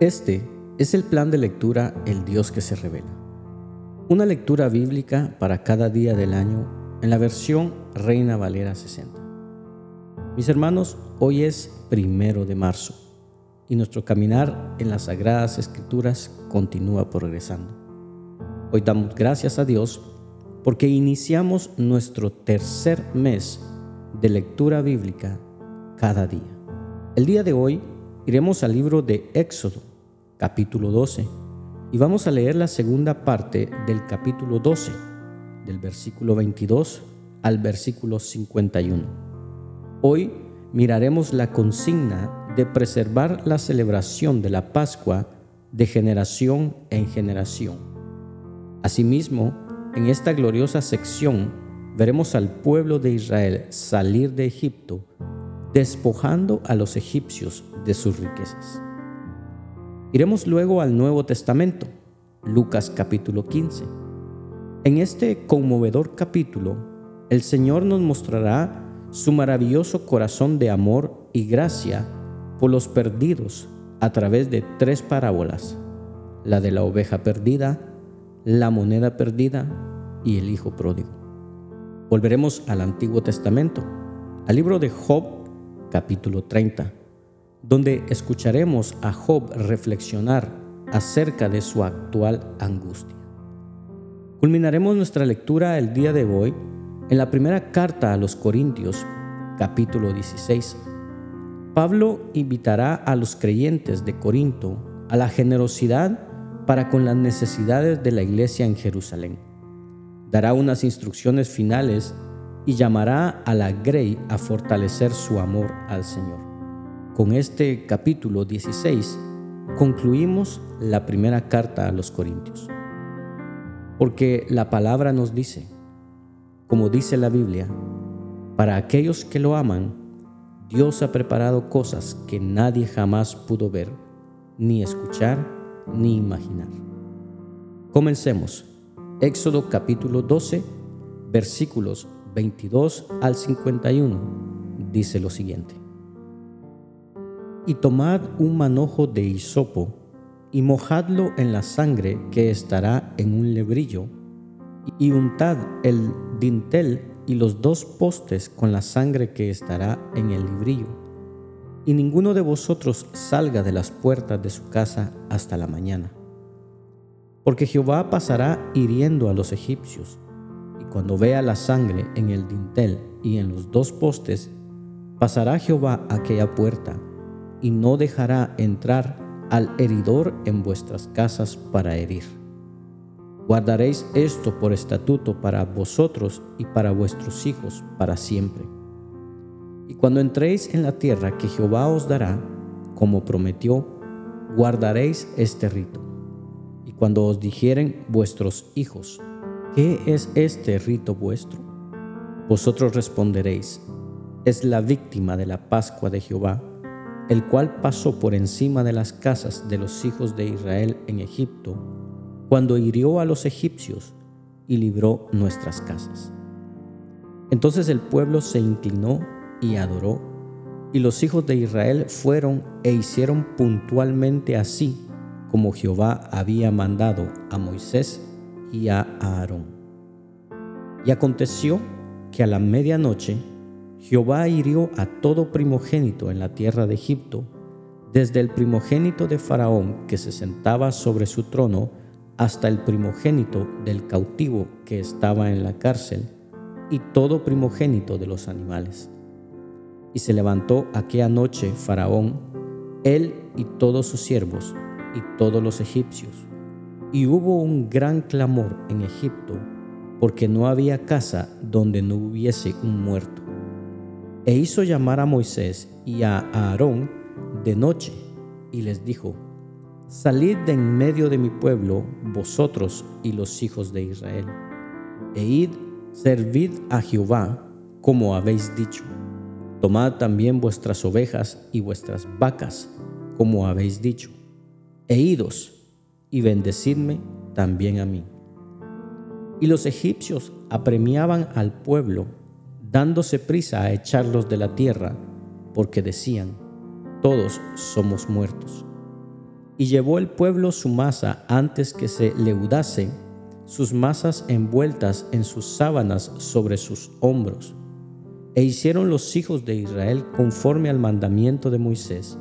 Este es el plan de lectura El Dios que se revela. Una lectura bíblica para cada día del año en la versión Reina Valera 60. Mis hermanos, hoy es primero de marzo y nuestro caminar en las sagradas escrituras continúa progresando. Hoy damos gracias a Dios porque iniciamos nuestro tercer mes de lectura bíblica cada día. El día de hoy iremos al libro de Éxodo, capítulo 12, y vamos a leer la segunda parte del capítulo 12, del versículo 22 al versículo 51. Hoy miraremos la consigna de preservar la celebración de la Pascua de generación en generación. Asimismo, en esta gloriosa sección veremos al pueblo de Israel salir de Egipto despojando a los egipcios de sus riquezas. Iremos luego al Nuevo Testamento, Lucas capítulo 15. En este conmovedor capítulo, el Señor nos mostrará su maravilloso corazón de amor y gracia por los perdidos a través de tres parábolas, la de la oveja perdida, la moneda perdida y el hijo pródigo. Volveremos al Antiguo Testamento, al libro de Job capítulo 30, donde escucharemos a Job reflexionar acerca de su actual angustia. Culminaremos nuestra lectura el día de hoy en la primera carta a los Corintios, capítulo 16. Pablo invitará a los creyentes de Corinto a la generosidad para con las necesidades de la iglesia en Jerusalén. Dará unas instrucciones finales y llamará a la Grey a fortalecer su amor al Señor. Con este capítulo 16 concluimos la primera carta a los Corintios. Porque la palabra nos dice, como dice la Biblia, para aquellos que lo aman, Dios ha preparado cosas que nadie jamás pudo ver, ni escuchar, ni imaginar. Comencemos. Éxodo capítulo 12, versículos 22 al 51 dice lo siguiente. Y tomad un manojo de hisopo y mojadlo en la sangre que estará en un lebrillo, y untad el dintel y los dos postes con la sangre que estará en el librillo. Y ninguno de vosotros salga de las puertas de su casa hasta la mañana. Porque Jehová pasará hiriendo a los egipcios cuando vea la sangre en el dintel y en los dos postes, pasará Jehová aquella puerta y no dejará entrar al heridor en vuestras casas para herir. Guardaréis esto por estatuto para vosotros y para vuestros hijos para siempre. Y cuando entréis en la tierra que Jehová os dará, como prometió, guardaréis este rito. Y cuando os dijeren vuestros hijos, ¿Qué es este rito vuestro? Vosotros responderéis, es la víctima de la Pascua de Jehová, el cual pasó por encima de las casas de los hijos de Israel en Egipto, cuando hirió a los egipcios y libró nuestras casas. Entonces el pueblo se inclinó y adoró, y los hijos de Israel fueron e hicieron puntualmente así como Jehová había mandado a Moisés y a Aarón. Y aconteció que a la medianoche Jehová hirió a todo primogénito en la tierra de Egipto, desde el primogénito de Faraón que se sentaba sobre su trono, hasta el primogénito del cautivo que estaba en la cárcel, y todo primogénito de los animales. Y se levantó aquella noche Faraón, él y todos sus siervos, y todos los egipcios, y hubo un gran clamor en Egipto, porque no había casa donde no hubiese un muerto. E hizo llamar a Moisés y a Aarón de noche, y les dijo, Salid de en medio de mi pueblo, vosotros y los hijos de Israel, e id, servid a Jehová, como habéis dicho. Tomad también vuestras ovejas y vuestras vacas, como habéis dicho, e idos, y bendecidme también a mí. Y los egipcios apremiaban al pueblo, dándose prisa a echarlos de la tierra, porque decían, todos somos muertos. Y llevó el pueblo su masa antes que se leudase, sus masas envueltas en sus sábanas sobre sus hombros. E hicieron los hijos de Israel conforme al mandamiento de Moisés,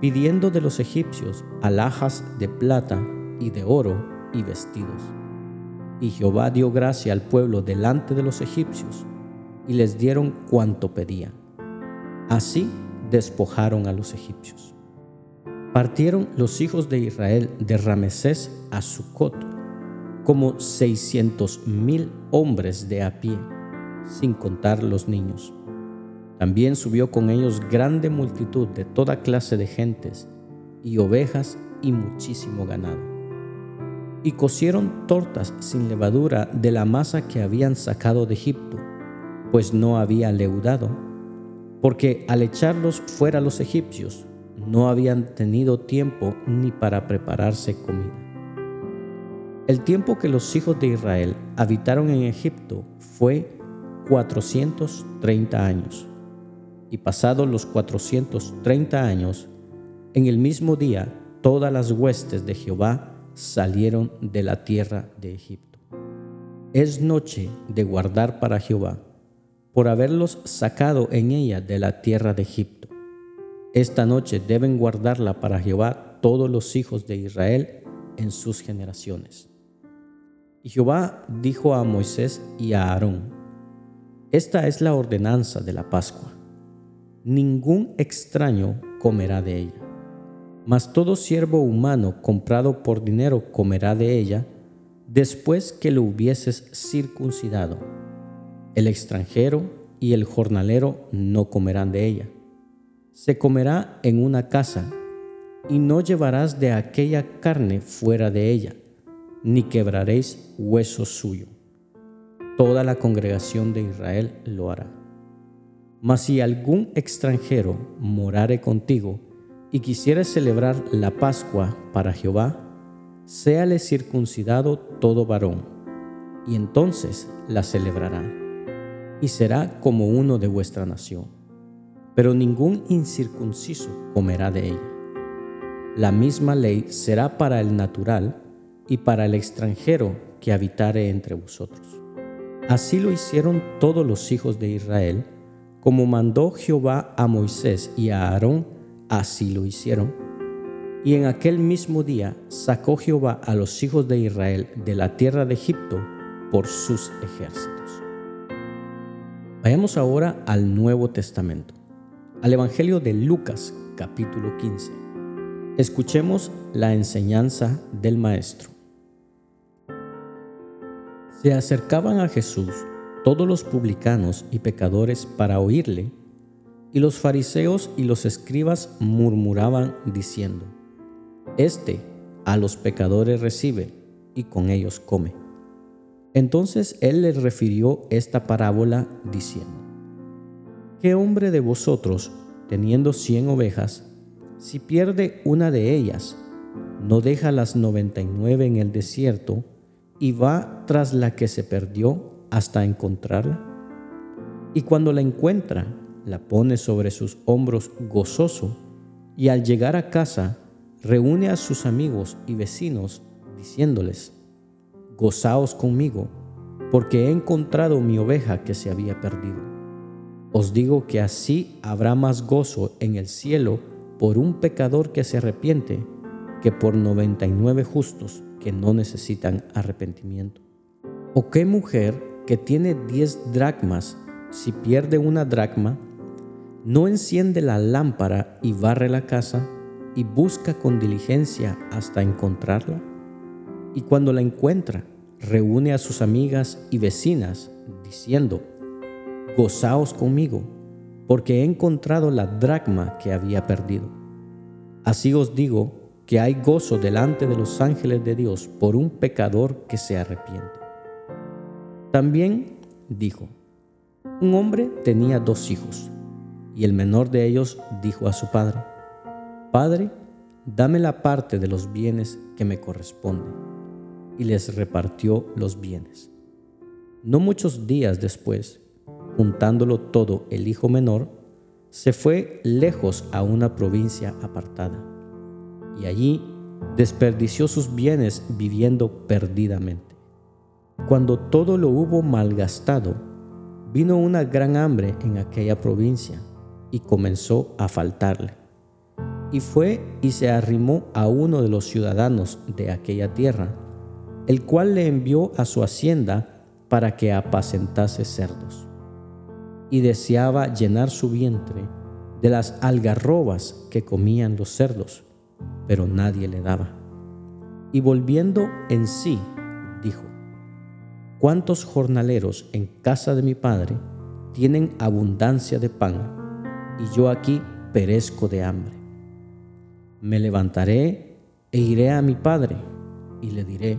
pidiendo de los egipcios alhajas de plata y de oro y vestidos. Y Jehová dio gracia al pueblo delante de los egipcios, y les dieron cuanto pedían. Así despojaron a los egipcios. Partieron los hijos de Israel de Ramesés a Sucot, como seiscientos mil hombres de a pie, sin contar los niños. También subió con ellos grande multitud de toda clase de gentes, y ovejas y muchísimo ganado y cocieron tortas sin levadura de la masa que habían sacado de Egipto, pues no había leudado, porque al echarlos fuera los egipcios, no habían tenido tiempo ni para prepararse comida. El tiempo que los hijos de Israel habitaron en Egipto fue 430 años. Y pasados los 430 años, en el mismo día todas las huestes de Jehová salieron de la tierra de Egipto. Es noche de guardar para Jehová, por haberlos sacado en ella de la tierra de Egipto. Esta noche deben guardarla para Jehová todos los hijos de Israel en sus generaciones. Y Jehová dijo a Moisés y a Aarón, Esta es la ordenanza de la Pascua. Ningún extraño comerá de ella mas todo siervo humano comprado por dinero comerá de ella, después que lo hubieses circuncidado. El extranjero y el jornalero no comerán de ella. Se comerá en una casa, y no llevarás de aquella carne fuera de ella, ni quebraréis hueso suyo. Toda la congregación de Israel lo hará. Mas si algún extranjero morare contigo, y quisiera celebrar la Pascua para Jehová, séale circuncidado todo varón, y entonces la celebrará, y será como uno de vuestra nación. Pero ningún incircunciso comerá de ella. La misma ley será para el natural y para el extranjero que habitare entre vosotros. Así lo hicieron todos los hijos de Israel, como mandó Jehová a Moisés y a Aarón Así lo hicieron. Y en aquel mismo día sacó Jehová a los hijos de Israel de la tierra de Egipto por sus ejércitos. Vayamos ahora al Nuevo Testamento, al Evangelio de Lucas capítulo 15. Escuchemos la enseñanza del Maestro. Se acercaban a Jesús todos los publicanos y pecadores para oírle y los fariseos y los escribas murmuraban diciendo, Este a los pecadores recibe y con ellos come. Entonces él les refirió esta parábola diciendo, ¿Qué hombre de vosotros, teniendo cien ovejas, si pierde una de ellas, no deja las noventa y nueve en el desierto y va tras la que se perdió hasta encontrarla? Y cuando la encuentra, la pone sobre sus hombros gozoso y al llegar a casa reúne a sus amigos y vecinos diciéndoles, Gozaos conmigo, porque he encontrado mi oveja que se había perdido. Os digo que así habrá más gozo en el cielo por un pecador que se arrepiente que por noventa y nueve justos que no necesitan arrepentimiento. ¿O qué mujer que tiene diez dracmas, si pierde una dracma, no enciende la lámpara y barre la casa y busca con diligencia hasta encontrarla? Y cuando la encuentra, reúne a sus amigas y vecinas, diciendo, Gozaos conmigo, porque he encontrado la dracma que había perdido. Así os digo que hay gozo delante de los ángeles de Dios por un pecador que se arrepiente. También dijo, un hombre tenía dos hijos y el menor de ellos dijo a su padre, Padre, dame la parte de los bienes que me corresponde. Y les repartió los bienes. No muchos días después, juntándolo todo el hijo menor, se fue lejos a una provincia apartada, y allí desperdició sus bienes viviendo perdidamente. Cuando todo lo hubo malgastado, vino una gran hambre en aquella provincia y comenzó a faltarle. Y fue y se arrimó a uno de los ciudadanos de aquella tierra, el cual le envió a su hacienda para que apacentase cerdos. Y deseaba llenar su vientre de las algarrobas que comían los cerdos, pero nadie le daba. Y volviendo en sí, dijo, ¿cuántos jornaleros en casa de mi padre tienen abundancia de pan y yo aquí perezco de hambre? Me levantaré e iré a mi padre y le diré,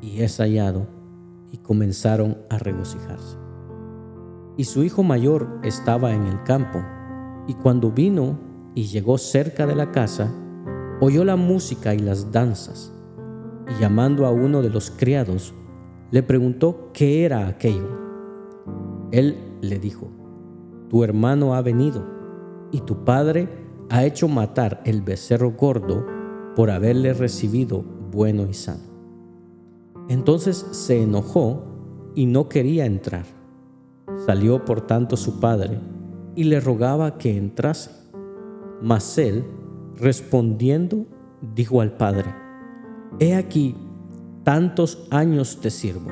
y es hallado, y comenzaron a regocijarse. Y su hijo mayor estaba en el campo, y cuando vino y llegó cerca de la casa, oyó la música y las danzas, y llamando a uno de los criados, le preguntó qué era aquello. Él le dijo, tu hermano ha venido, y tu padre ha hecho matar el becerro gordo por haberle recibido bueno y sano. Entonces se enojó y no quería entrar. Salió por tanto su padre y le rogaba que entrase. Mas él, respondiendo, dijo al padre, He aquí, tantos años te sirvo,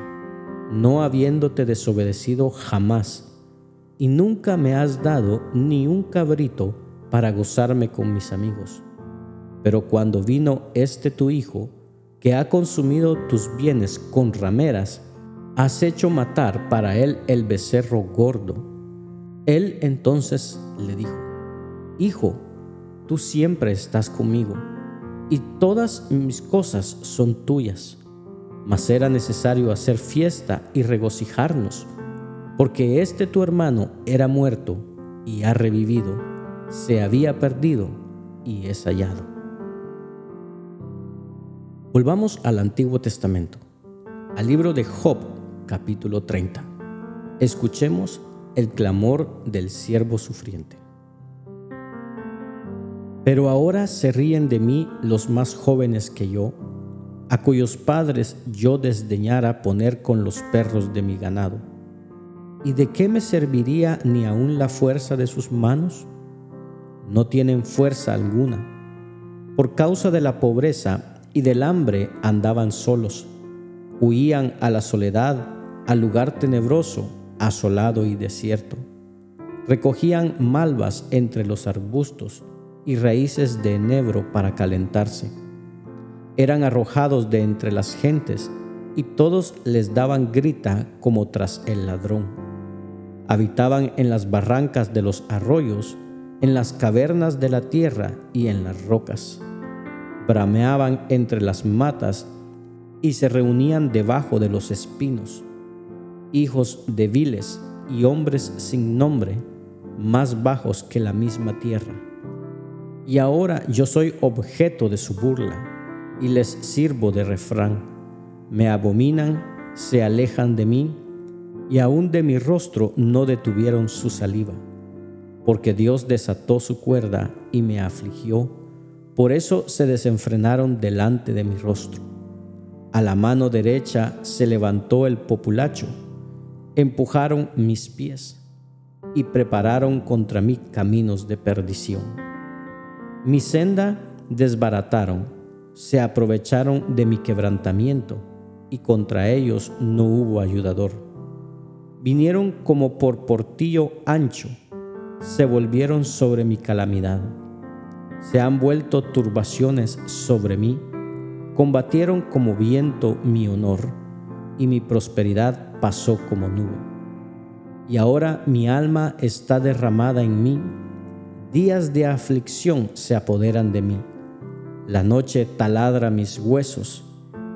no habiéndote desobedecido jamás, y nunca me has dado ni un cabrito para gozarme con mis amigos. Pero cuando vino este tu hijo, ha consumido tus bienes con rameras, has hecho matar para él el becerro gordo. Él entonces le dijo, Hijo, tú siempre estás conmigo, y todas mis cosas son tuyas. Mas era necesario hacer fiesta y regocijarnos, porque este tu hermano era muerto y ha revivido, se había perdido y es hallado. Volvamos al Antiguo Testamento, al libro de Job, capítulo 30. Escuchemos el clamor del siervo sufriente. Pero ahora se ríen de mí los más jóvenes que yo, a cuyos padres yo desdeñara poner con los perros de mi ganado. ¿Y de qué me serviría ni aun la fuerza de sus manos? No tienen fuerza alguna. Por causa de la pobreza y del hambre andaban solos, huían a la soledad, al lugar tenebroso, asolado y desierto. Recogían malvas entre los arbustos, y raíces de enebro para calentarse. Eran arrojados de entre las gentes y todos les daban grita como tras el ladrón. Habitaban en las barrancas de los arroyos, en las cavernas de la tierra y en las rocas. Brameaban entre las matas y se reunían debajo de los espinos. Hijos débiles y hombres sin nombre, más bajos que la misma tierra y ahora yo soy objeto de su burla y les sirvo de refrán. Me abominan, se alejan de mí y aún de mi rostro no detuvieron su saliva, porque Dios desató su cuerda y me afligió, por eso se desenfrenaron delante de mi rostro. A la mano derecha se levantó el populacho, empujaron mis pies y prepararon contra mí caminos de perdición. Mi senda desbarataron, se aprovecharon de mi quebrantamiento, y contra ellos no hubo ayudador. Vinieron como por portillo ancho, se volvieron sobre mi calamidad. Se han vuelto turbaciones sobre mí, combatieron como viento mi honor, y mi prosperidad pasó como nube. Y ahora mi alma está derramada en mí, días de aflicción se apoderan de mí. La noche taladra mis huesos,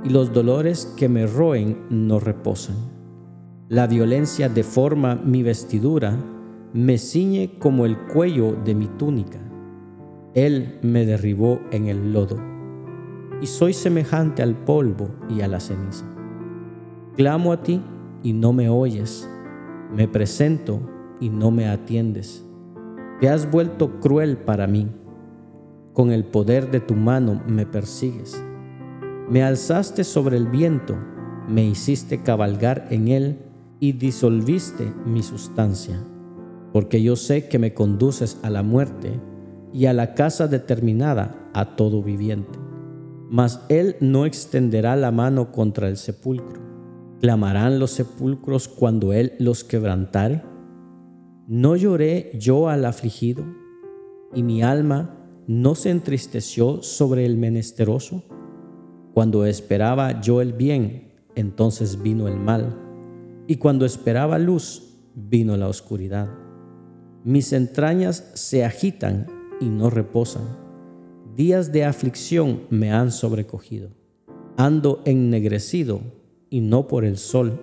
y los dolores que me roen no reposan. La violencia deforma mi vestidura, me ciñe como el cuello de mi túnica. Él me derribó en el lodo, y soy semejante al polvo y a la ceniza. Clamo a ti y no me oyes, me presento y no me atiendes. Te has vuelto cruel para mí, con el poder de tu mano me persigues. Me alzaste sobre el viento, me hiciste cabalgar en él y disolviste mi sustancia, porque yo sé que me conduces a la muerte y a la casa determinada a todo viviente. Mas él no extenderá la mano contra el sepulcro. ¿Clamarán los sepulcros cuando él los quebrantare? ¿No lloré yo al afligido y mi alma no se entristeció sobre el menesteroso? Cuando esperaba yo el bien, entonces vino el mal, y cuando esperaba luz, vino la oscuridad. Mis entrañas se agitan y no reposan. Días de aflicción me han sobrecogido. Ando ennegrecido y no por el sol.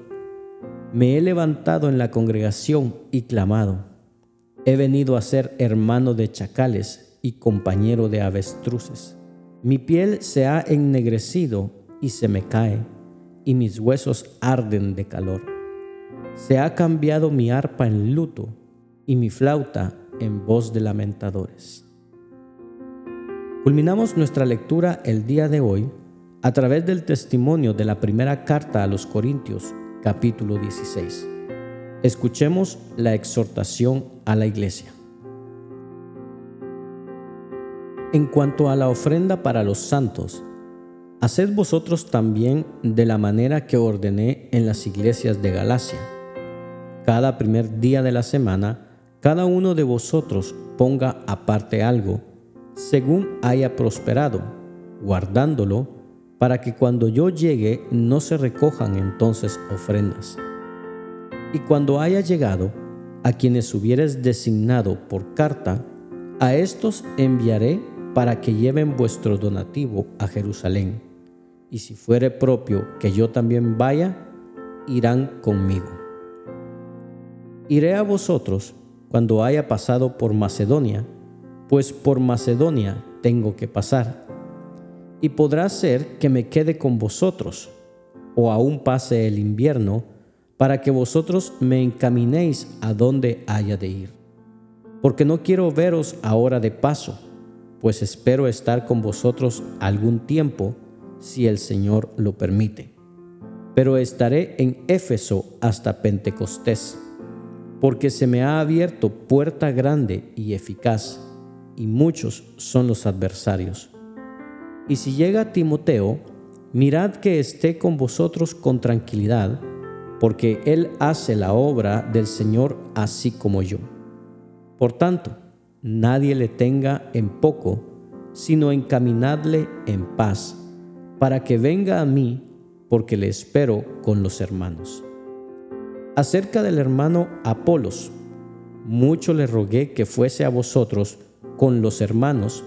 Me he levantado en la congregación y clamado. He venido a ser hermano de chacales y compañero de avestruces. Mi piel se ha ennegrecido y se me cae, y mis huesos arden de calor. Se ha cambiado mi arpa en luto y mi flauta en voz de lamentadores. Culminamos nuestra lectura el día de hoy a través del testimonio de la primera carta a los Corintios, capítulo 16. Escuchemos la exhortación a la iglesia. En cuanto a la ofrenda para los santos, haced vosotros también de la manera que ordené en las iglesias de Galacia. Cada primer día de la semana, cada uno de vosotros ponga aparte algo, según haya prosperado, guardándolo, para que cuando yo llegue no se recojan entonces ofrendas. Y cuando haya llegado, a quienes hubieres designado por carta, a estos enviaré para que lleven vuestro donativo a Jerusalén. Y si fuere propio que yo también vaya, irán conmigo. Iré a vosotros cuando haya pasado por Macedonia, pues por Macedonia tengo que pasar. Y podrá ser que me quede con vosotros, o aún pase el invierno, para que vosotros me encaminéis a donde haya de ir. Porque no quiero veros ahora de paso pues espero estar con vosotros algún tiempo, si el Señor lo permite. Pero estaré en Éfeso hasta Pentecostés, porque se me ha abierto puerta grande y eficaz, y muchos son los adversarios. Y si llega Timoteo, mirad que esté con vosotros con tranquilidad, porque él hace la obra del Señor así como yo. Por tanto, nadie le tenga en poco, sino encaminadle en paz, para que venga a mí, porque le espero con los hermanos. Acerca del hermano Apolos, mucho le rogué que fuese a vosotros con los hermanos,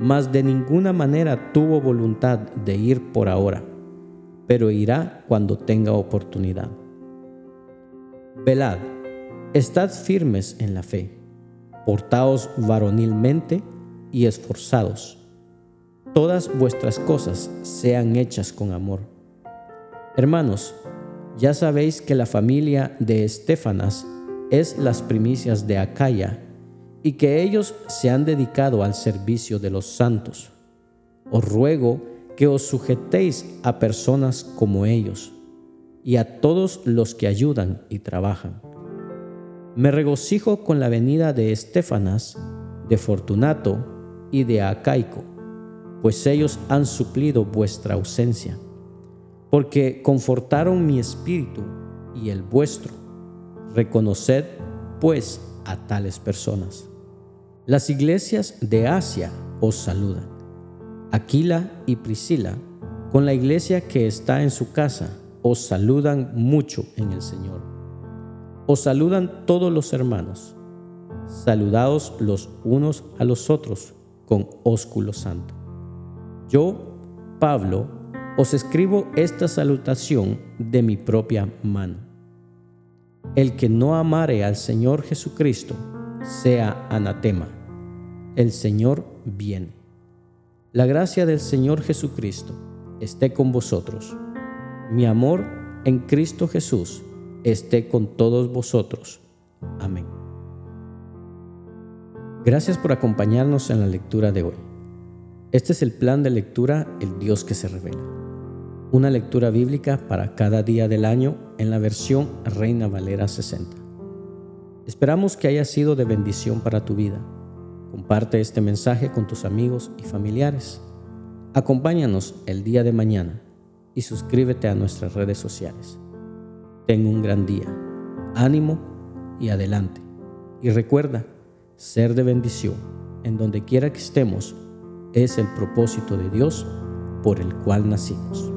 mas de ninguna manera tuvo voluntad de ir por ahora, pero irá cuando tenga oportunidad. Velad, estad firmes en la fe portaos varonilmente y esforzados. Todas vuestras cosas sean hechas con amor. Hermanos, ya sabéis que la familia de Estefanas es las primicias de Acaya y que ellos se han dedicado al servicio de los santos. Os ruego que os sujetéis a personas como ellos y a todos los que ayudan y trabajan me regocijo con la venida de Estefanas, de Fortunato y de Acaico, pues ellos han suplido vuestra ausencia, porque confortaron mi espíritu y el vuestro. Reconoced, pues, a tales personas. Las iglesias de Asia os saludan. Aquila y Priscila, con la iglesia que está en su casa, os saludan mucho en el Señor. Os saludan todos los hermanos. Saludaos los unos a los otros con ósculo santo. Yo, Pablo, os escribo esta salutación de mi propia mano. El que no amare al Señor Jesucristo, sea anatema. El Señor viene. La gracia del Señor Jesucristo esté con vosotros. Mi amor en Cristo Jesús esté con todos vosotros. Amén. Gracias por acompañarnos en la lectura de hoy. Este es el plan de lectura El Dios que se revela. Una lectura bíblica para cada día del año en la versión Reina Valera 60. Esperamos que haya sido de bendición para tu vida. Comparte este mensaje con tus amigos y familiares. Acompáñanos el día de mañana y suscríbete a nuestras redes sociales. Ten un gran día, ánimo y adelante. Y recuerda, ser de bendición en donde quiera que estemos es el propósito de Dios por el cual nacimos.